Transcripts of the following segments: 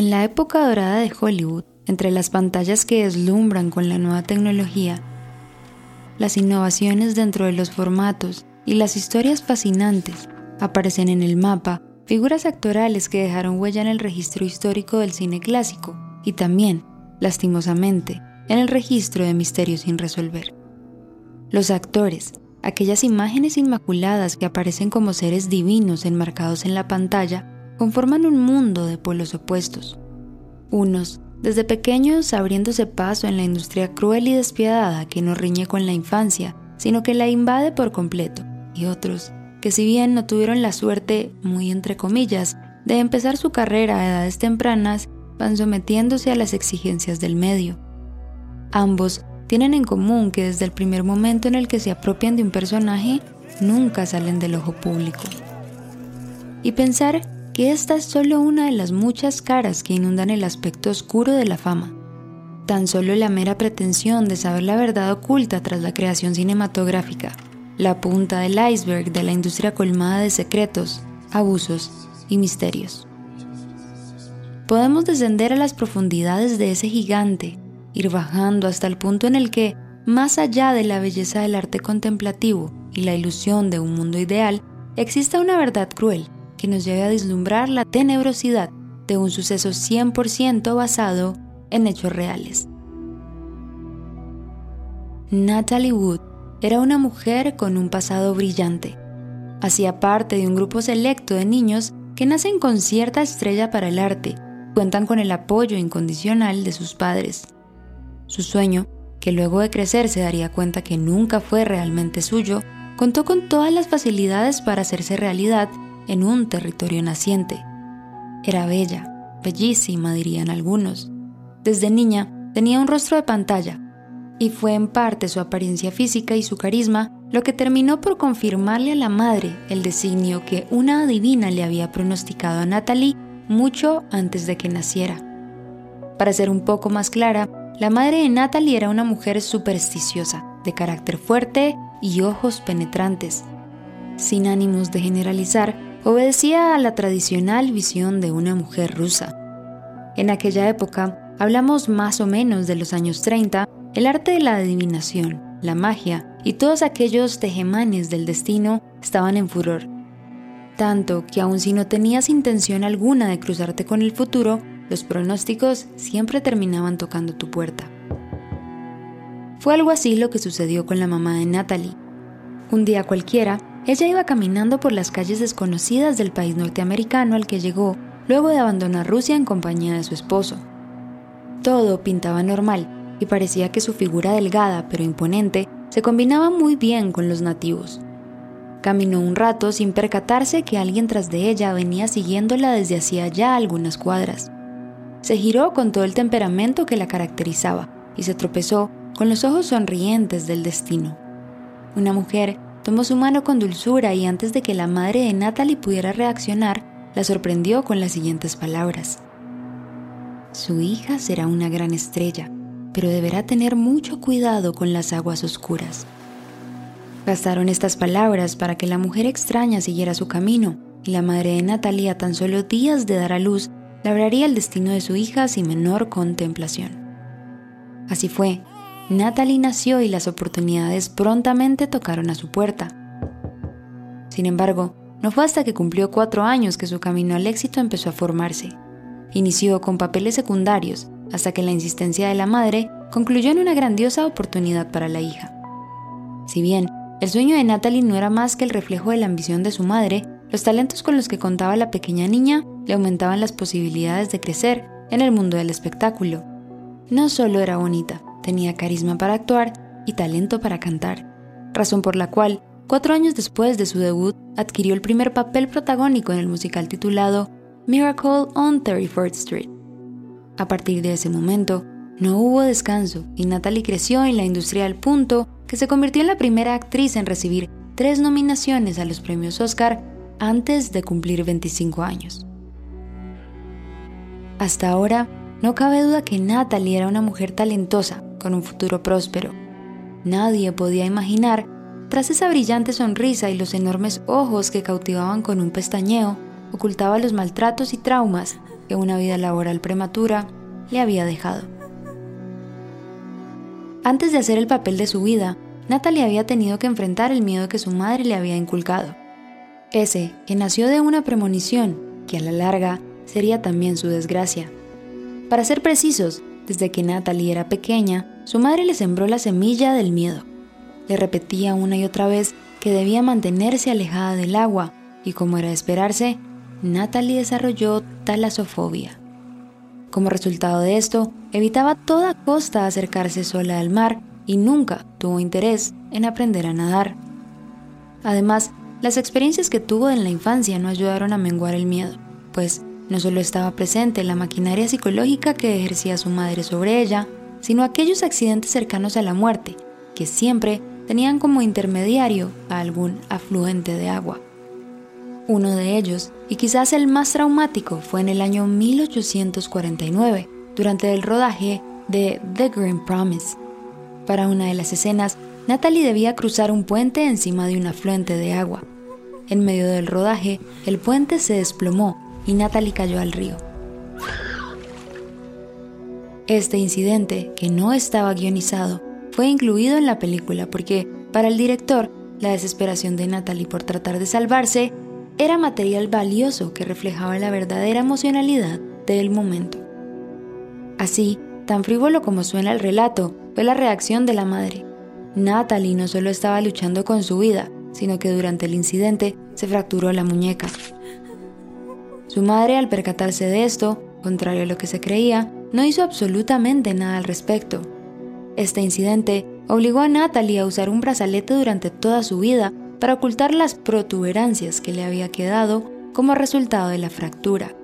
En la época dorada de Hollywood, entre las pantallas que deslumbran con la nueva tecnología, las innovaciones dentro de los formatos y las historias fascinantes, aparecen en el mapa figuras actorales que dejaron huella en el registro histórico del cine clásico y también, lastimosamente, en el registro de misterios sin resolver. Los actores, aquellas imágenes inmaculadas que aparecen como seres divinos enmarcados en la pantalla, conforman un mundo de polos opuestos. Unos, desde pequeños abriéndose paso en la industria cruel y despiadada que no riñe con la infancia, sino que la invade por completo, y otros, que si bien no tuvieron la suerte, muy entre comillas, de empezar su carrera a edades tempranas, van sometiéndose a las exigencias del medio. Ambos tienen en común que desde el primer momento en el que se apropian de un personaje, nunca salen del ojo público. Y pensar que esta es solo una de las muchas caras que inundan el aspecto oscuro de la fama. Tan solo la mera pretensión de saber la verdad oculta tras la creación cinematográfica, la punta del iceberg de la industria colmada de secretos, abusos y misterios. Podemos descender a las profundidades de ese gigante, ir bajando hasta el punto en el que, más allá de la belleza del arte contemplativo y la ilusión de un mundo ideal, exista una verdad cruel que nos lleve a vislumbrar la tenebrosidad de un suceso 100% basado en hechos reales. Natalie Wood era una mujer con un pasado brillante. Hacía parte de un grupo selecto de niños que nacen con cierta estrella para el arte, cuentan con el apoyo incondicional de sus padres. Su sueño, que luego de crecer se daría cuenta que nunca fue realmente suyo, contó con todas las facilidades para hacerse realidad en un territorio naciente. Era bella, bellísima dirían algunos. Desde niña tenía un rostro de pantalla, y fue en parte su apariencia física y su carisma lo que terminó por confirmarle a la madre el designio que una adivina le había pronosticado a Natalie mucho antes de que naciera. Para ser un poco más clara, la madre de Natalie era una mujer supersticiosa, de carácter fuerte y ojos penetrantes. Sin ánimos de generalizar, obedecía a la tradicional visión de una mujer rusa. En aquella época, hablamos más o menos de los años 30, el arte de la adivinación, la magia y todos aquellos tejemanes del destino estaban en furor. Tanto que aun si no tenías intención alguna de cruzarte con el futuro, los pronósticos siempre terminaban tocando tu puerta. Fue algo así lo que sucedió con la mamá de Natalie. Un día cualquiera, ella iba caminando por las calles desconocidas del país norteamericano al que llegó luego de abandonar Rusia en compañía de su esposo. Todo pintaba normal y parecía que su figura delgada pero imponente se combinaba muy bien con los nativos. Caminó un rato sin percatarse que alguien tras de ella venía siguiéndola desde hacía ya algunas cuadras. Se giró con todo el temperamento que la caracterizaba y se tropezó con los ojos sonrientes del destino. Una mujer Tomó su mano con dulzura y antes de que la madre de Natalie pudiera reaccionar, la sorprendió con las siguientes palabras. Su hija será una gran estrella, pero deberá tener mucho cuidado con las aguas oscuras. Bastaron estas palabras para que la mujer extraña siguiera su camino y la madre de Natalie a tan solo días de dar a luz labraría el destino de su hija sin menor contemplación. Así fue, Natalie nació y las oportunidades prontamente tocaron a su puerta. Sin embargo, no fue hasta que cumplió cuatro años que su camino al éxito empezó a formarse. Inició con papeles secundarios hasta que la insistencia de la madre concluyó en una grandiosa oportunidad para la hija. Si bien el sueño de Natalie no era más que el reflejo de la ambición de su madre, los talentos con los que contaba la pequeña niña le aumentaban las posibilidades de crecer en el mundo del espectáculo. No solo era bonita, tenía carisma para actuar y talento para cantar, razón por la cual, cuatro años después de su debut, adquirió el primer papel protagónico en el musical titulado Miracle on 34th Street. A partir de ese momento, no hubo descanso y Natalie creció en la industria al punto que se convirtió en la primera actriz en recibir tres nominaciones a los premios Oscar antes de cumplir 25 años. Hasta ahora, no cabe duda que Natalie era una mujer talentosa, con un futuro próspero. Nadie podía imaginar, tras esa brillante sonrisa y los enormes ojos que cautivaban con un pestañeo, ocultaba los maltratos y traumas que una vida laboral prematura le había dejado. Antes de hacer el papel de su vida, Natalie había tenido que enfrentar el miedo que su madre le había inculcado. Ese que nació de una premonición que a la larga sería también su desgracia. Para ser precisos, desde que Natalie era pequeña, su madre le sembró la semilla del miedo. Le repetía una y otra vez que debía mantenerse alejada del agua y como era de esperarse, Natalie desarrolló talasofobia. Como resultado de esto, evitaba a toda costa acercarse sola al mar y nunca tuvo interés en aprender a nadar. Además, las experiencias que tuvo en la infancia no ayudaron a menguar el miedo, pues no solo estaba presente la maquinaria psicológica que ejercía su madre sobre ella, sino aquellos accidentes cercanos a la muerte, que siempre tenían como intermediario a algún afluente de agua. Uno de ellos, y quizás el más traumático, fue en el año 1849, durante el rodaje de The Green Promise. Para una de las escenas, Natalie debía cruzar un puente encima de un afluente de agua. En medio del rodaje, el puente se desplomó y Natalie cayó al río. Este incidente, que no estaba guionizado, fue incluido en la película porque, para el director, la desesperación de Natalie por tratar de salvarse era material valioso que reflejaba la verdadera emocionalidad del momento. Así, tan frívolo como suena el relato, fue la reacción de la madre. Natalie no solo estaba luchando con su vida, sino que durante el incidente se fracturó la muñeca. Su madre, al percatarse de esto, contrario a lo que se creía, no hizo absolutamente nada al respecto. Este incidente obligó a Natalie a usar un brazalete durante toda su vida para ocultar las protuberancias que le había quedado como resultado de la fractura.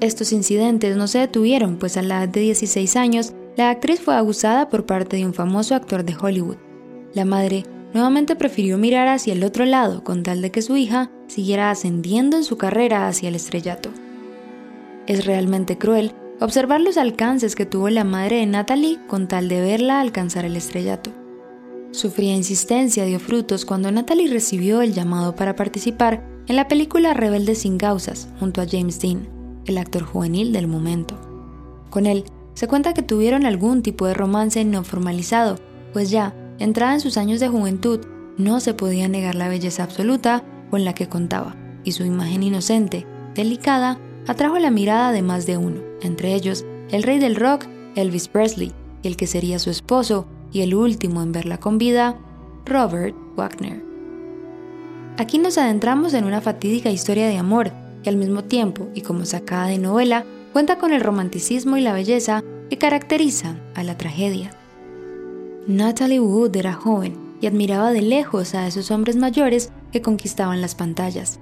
Estos incidentes no se detuvieron, pues a la edad de 16 años, la actriz fue abusada por parte de un famoso actor de Hollywood. La madre nuevamente prefirió mirar hacia el otro lado con tal de que su hija siguiera ascendiendo en su carrera hacia el estrellato. Es realmente cruel observar los alcances que tuvo la madre de Natalie con tal de verla alcanzar el estrellato. Su fría insistencia dio frutos cuando Natalie recibió el llamado para participar en la película Rebelde sin causas junto a James Dean, el actor juvenil del momento. Con él, se cuenta que tuvieron algún tipo de romance no formalizado, pues ya, entrada en sus años de juventud, no se podía negar la belleza absoluta con la que contaba, y su imagen inocente, delicada, atrajo la mirada de más de uno, entre ellos el rey del rock, Elvis Presley, el que sería su esposo y el último en verla con vida, Robert Wagner. Aquí nos adentramos en una fatídica historia de amor que al mismo tiempo y como sacada de novela cuenta con el romanticismo y la belleza que caracterizan a la tragedia. Natalie Wood era joven y admiraba de lejos a esos hombres mayores que conquistaban las pantallas.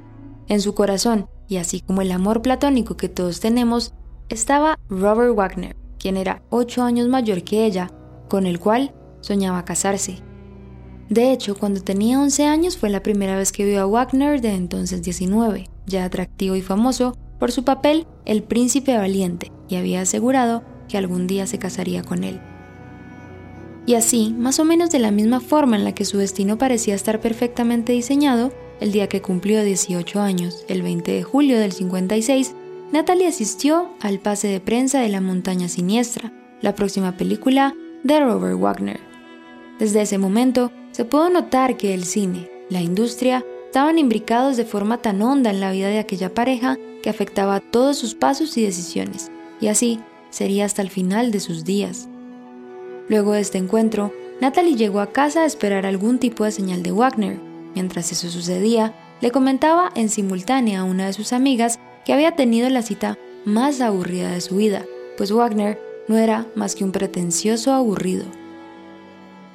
En su corazón, y así como el amor platónico que todos tenemos, estaba Robert Wagner, quien era ocho años mayor que ella con el cual soñaba casarse. De hecho, cuando tenía 11 años fue la primera vez que vio a Wagner de entonces 19, ya atractivo y famoso por su papel El príncipe valiente, y había asegurado que algún día se casaría con él. Y así, más o menos de la misma forma en la que su destino parecía estar perfectamente diseñado, el día que cumplió 18 años, el 20 de julio del 56, Natalie asistió al pase de prensa de La Montaña Siniestra, la próxima película de Robert Wagner. Desde ese momento se pudo notar que el cine, la industria, estaban imbricados de forma tan honda en la vida de aquella pareja que afectaba todos sus pasos y decisiones, y así sería hasta el final de sus días. Luego de este encuentro, Natalie llegó a casa a esperar algún tipo de señal de Wagner. Mientras eso sucedía, le comentaba en simultánea a una de sus amigas que había tenido la cita más aburrida de su vida, pues Wagner no era más que un pretencioso aburrido.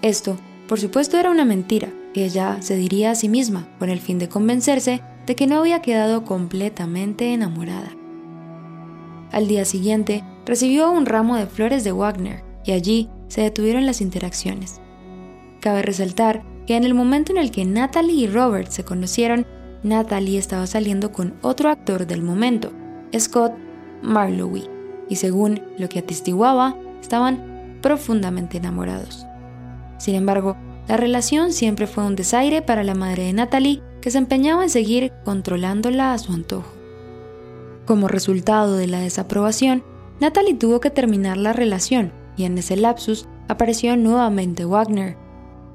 Esto, por supuesto, era una mentira que ella se diría a sí misma con el fin de convencerse de que no había quedado completamente enamorada. Al día siguiente, recibió un ramo de flores de Wagner y allí se detuvieron las interacciones. Cabe resaltar que en el momento en el que Natalie y Robert se conocieron, Natalie estaba saliendo con otro actor del momento, Scott Marlowe, y según lo que atestiguaba, estaban profundamente enamorados. Sin embargo, la relación siempre fue un desaire para la madre de Natalie, que se empeñaba en seguir controlándola a su antojo. Como resultado de la desaprobación, Natalie tuvo que terminar la relación y en ese lapsus apareció nuevamente Wagner,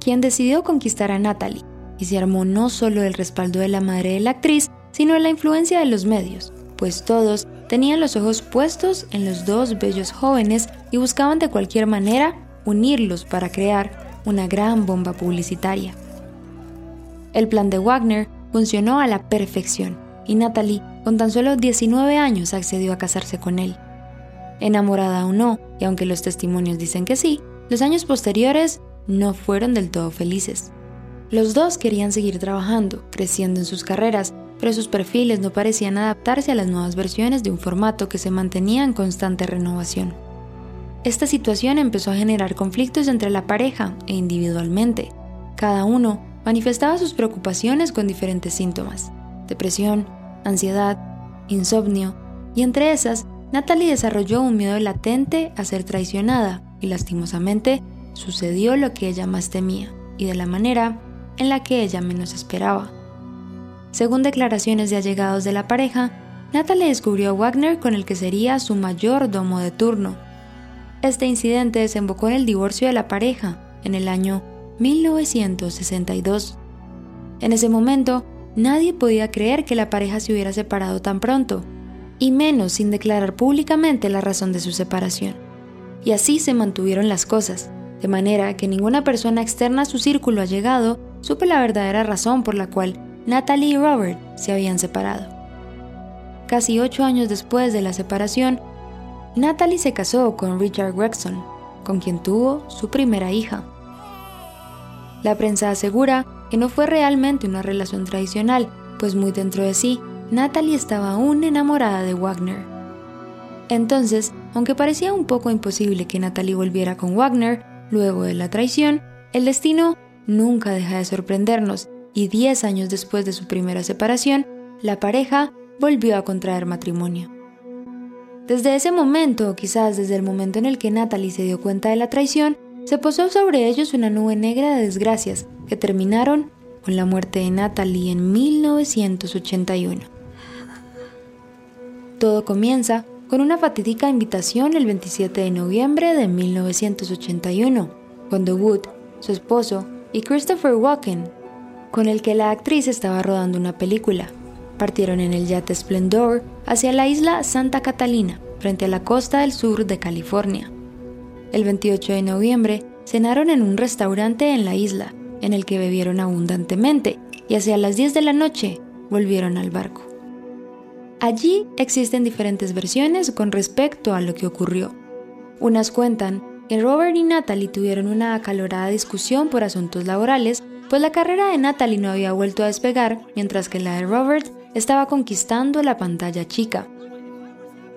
quien decidió conquistar a Natalie y se armó no solo el respaldo de la madre de la actriz, sino la influencia de los medios, pues todos tenían los ojos puestos en los dos bellos jóvenes y buscaban de cualquier manera unirlos para crear una gran bomba publicitaria. El plan de Wagner funcionó a la perfección y Natalie, con tan solo 19 años, accedió a casarse con él. Enamorada o no, y aunque los testimonios dicen que sí, los años posteriores no fueron del todo felices. Los dos querían seguir trabajando, creciendo en sus carreras, pero sus perfiles no parecían adaptarse a las nuevas versiones de un formato que se mantenía en constante renovación. Esta situación empezó a generar conflictos entre la pareja e individualmente. Cada uno manifestaba sus preocupaciones con diferentes síntomas depresión, ansiedad, insomnio, y entre esas, Natalie desarrolló un miedo latente a ser traicionada y lastimosamente sucedió lo que ella más temía y de la manera en la que ella menos esperaba. Según declaraciones de allegados de la pareja, Natalie descubrió a Wagner con el que sería su mayor domo de turno. Este incidente desembocó en el divorcio de la pareja en el año 1962. En ese momento, Nadie podía creer que la pareja se hubiera separado tan pronto, y menos sin declarar públicamente la razón de su separación. Y así se mantuvieron las cosas, de manera que ninguna persona externa a su círculo allegado supo la verdadera razón por la cual Natalie y Robert se habían separado. Casi ocho años después de la separación, Natalie se casó con Richard Gregson, con quien tuvo su primera hija. La prensa asegura que no fue realmente una relación tradicional, pues muy dentro de sí, Natalie estaba aún enamorada de Wagner. Entonces, aunque parecía un poco imposible que Natalie volviera con Wagner luego de la traición, el destino nunca deja de sorprendernos y 10 años después de su primera separación, la pareja volvió a contraer matrimonio. Desde ese momento, o quizás desde el momento en el que Natalie se dio cuenta de la traición, se posó sobre ellos una nube negra de desgracias que terminaron con la muerte de Natalie en 1981. Todo comienza con una fatídica invitación el 27 de noviembre de 1981, cuando Wood, su esposo, y Christopher Walken, con el que la actriz estaba rodando una película, partieron en el yate Splendor hacia la isla Santa Catalina, frente a la costa del sur de California. El 28 de noviembre cenaron en un restaurante en la isla en el que bebieron abundantemente y hacia las 10 de la noche volvieron al barco. Allí existen diferentes versiones con respecto a lo que ocurrió. Unas cuentan que Robert y Natalie tuvieron una acalorada discusión por asuntos laborales, pues la carrera de Natalie no había vuelto a despegar, mientras que la de Robert estaba conquistando la pantalla chica.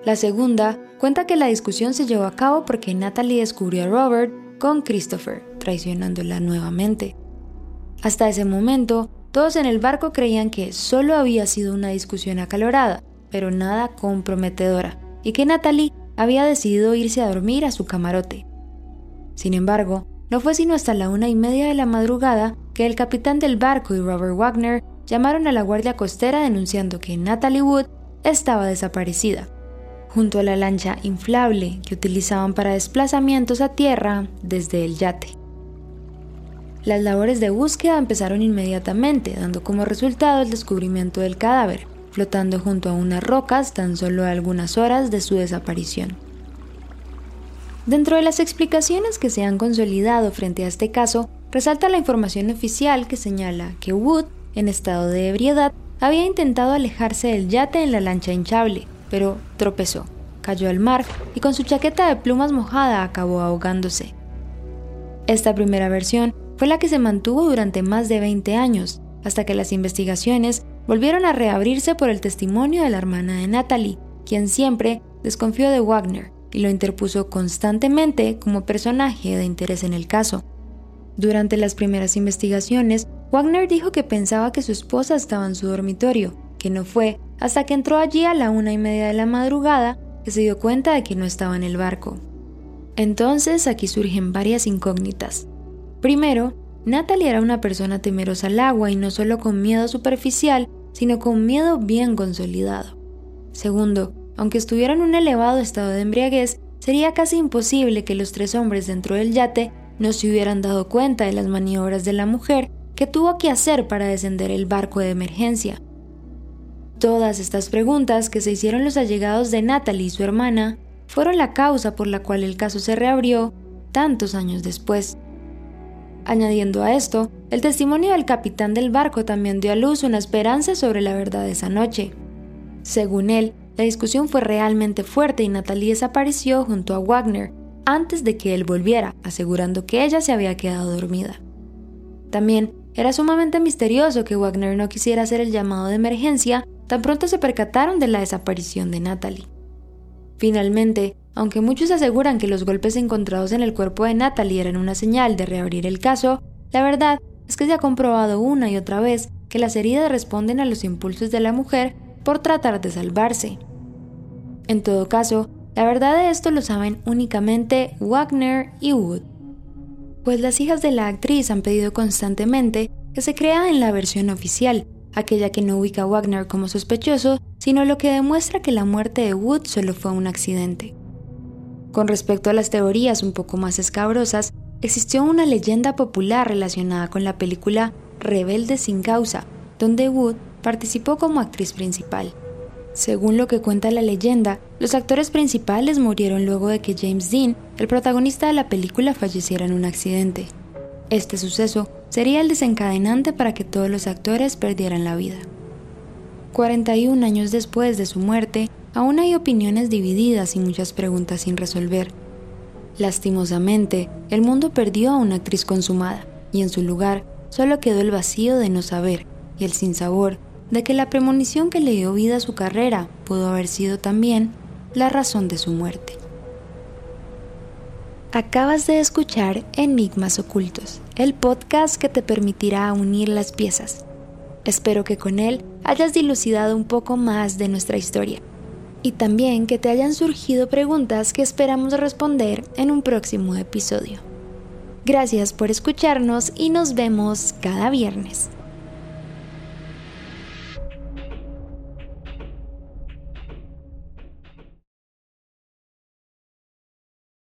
La segunda cuenta que la discusión se llevó a cabo porque Natalie descubrió a Robert con Christopher, traicionándola nuevamente. Hasta ese momento, todos en el barco creían que solo había sido una discusión acalorada, pero nada comprometedora, y que Natalie había decidido irse a dormir a su camarote. Sin embargo, no fue sino hasta la una y media de la madrugada que el capitán del barco y Robert Wagner llamaron a la guardia costera denunciando que Natalie Wood estaba desaparecida, junto a la lancha inflable que utilizaban para desplazamientos a tierra desde el yate. Las labores de búsqueda empezaron inmediatamente, dando como resultado el descubrimiento del cadáver, flotando junto a unas rocas tan solo a algunas horas de su desaparición. Dentro de las explicaciones que se han consolidado frente a este caso, resalta la información oficial que señala que Wood en estado de ebriedad, había intentado alejarse del yate en la lancha hinchable, pero tropezó, cayó al mar y con su chaqueta de plumas mojada acabó ahogándose. Esta primera versión fue la que se mantuvo durante más de 20 años, hasta que las investigaciones volvieron a reabrirse por el testimonio de la hermana de Natalie, quien siempre desconfió de Wagner y lo interpuso constantemente como personaje de interés en el caso. Durante las primeras investigaciones, Wagner dijo que pensaba que su esposa estaba en su dormitorio, que no fue hasta que entró allí a la una y media de la madrugada que se dio cuenta de que no estaba en el barco. Entonces aquí surgen varias incógnitas. Primero, Natalie era una persona temerosa al agua y no solo con miedo superficial, sino con miedo bien consolidado. Segundo, aunque estuviera en un elevado estado de embriaguez, sería casi imposible que los tres hombres dentro del yate no se hubieran dado cuenta de las maniobras de la mujer que tuvo que hacer para descender el barco de emergencia. Todas estas preguntas que se hicieron los allegados de Natalie y su hermana fueron la causa por la cual el caso se reabrió tantos años después. Añadiendo a esto, el testimonio del capitán del barco también dio a luz una esperanza sobre la verdad esa noche. Según él, la discusión fue realmente fuerte y Natalie desapareció junto a Wagner antes de que él volviera, asegurando que ella se había quedado dormida. También era sumamente misterioso que Wagner no quisiera hacer el llamado de emergencia tan pronto se percataron de la desaparición de Natalie. Finalmente, aunque muchos aseguran que los golpes encontrados en el cuerpo de Natalie eran una señal de reabrir el caso, la verdad es que se ha comprobado una y otra vez que las heridas responden a los impulsos de la mujer por tratar de salvarse. En todo caso, la verdad de esto lo saben únicamente Wagner y Wood pues las hijas de la actriz han pedido constantemente que se crea en la versión oficial, aquella que no ubica a Wagner como sospechoso, sino lo que demuestra que la muerte de Wood solo fue un accidente. Con respecto a las teorías un poco más escabrosas, existió una leyenda popular relacionada con la película Rebelde sin causa, donde Wood participó como actriz principal. Según lo que cuenta la leyenda, los actores principales murieron luego de que James Dean, el protagonista de la película, falleciera en un accidente. Este suceso sería el desencadenante para que todos los actores perdieran la vida. 41 años después de su muerte, aún hay opiniones divididas y muchas preguntas sin resolver. Lastimosamente, el mundo perdió a una actriz consumada, y en su lugar solo quedó el vacío de no saber y el sinsabor de que la premonición que le dio vida a su carrera pudo haber sido también la razón de su muerte. Acabas de escuchar Enigmas Ocultos, el podcast que te permitirá unir las piezas. Espero que con él hayas dilucidado un poco más de nuestra historia y también que te hayan surgido preguntas que esperamos responder en un próximo episodio. Gracias por escucharnos y nos vemos cada viernes.